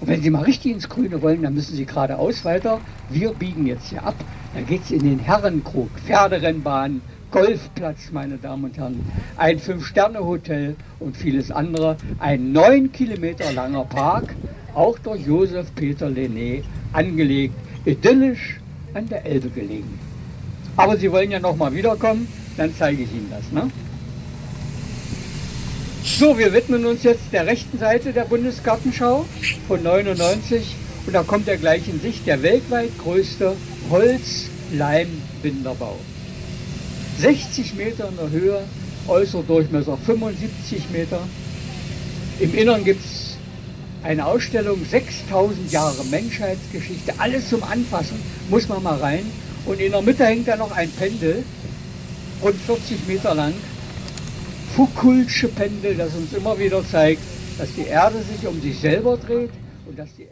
Und wenn Sie mal richtig ins Grüne wollen, dann müssen Sie geradeaus weiter. Wir biegen jetzt hier ab. Dann geht es in den Herrenkrug, Pferderennbahn, Golfplatz, meine Damen und Herren, ein Fünf-Sterne-Hotel und vieles andere. Ein neun Kilometer langer Park, auch durch Josef Peter Lené angelegt, idyllisch an der Elbe gelegen. Aber Sie wollen ja noch mal wiederkommen, dann zeige ich Ihnen das. Ne? So, wir widmen uns jetzt der rechten Seite der Bundesgartenschau von 99 und da kommt er gleich in Sicht der weltweit größte Holz-Leim-Binderbau. 60 Meter in der Höhe, äußerer Durchmesser 75 Meter. Im Innern gibt es eine Ausstellung 6000 Jahre Menschheitsgeschichte, alles zum Anfassen, muss man mal rein. Und in der Mitte hängt da noch ein Pendel, rund 40 Meter lang, Foucault'sche Pendel, das uns immer wieder zeigt, dass die Erde sich um sich selber dreht und dass die Erde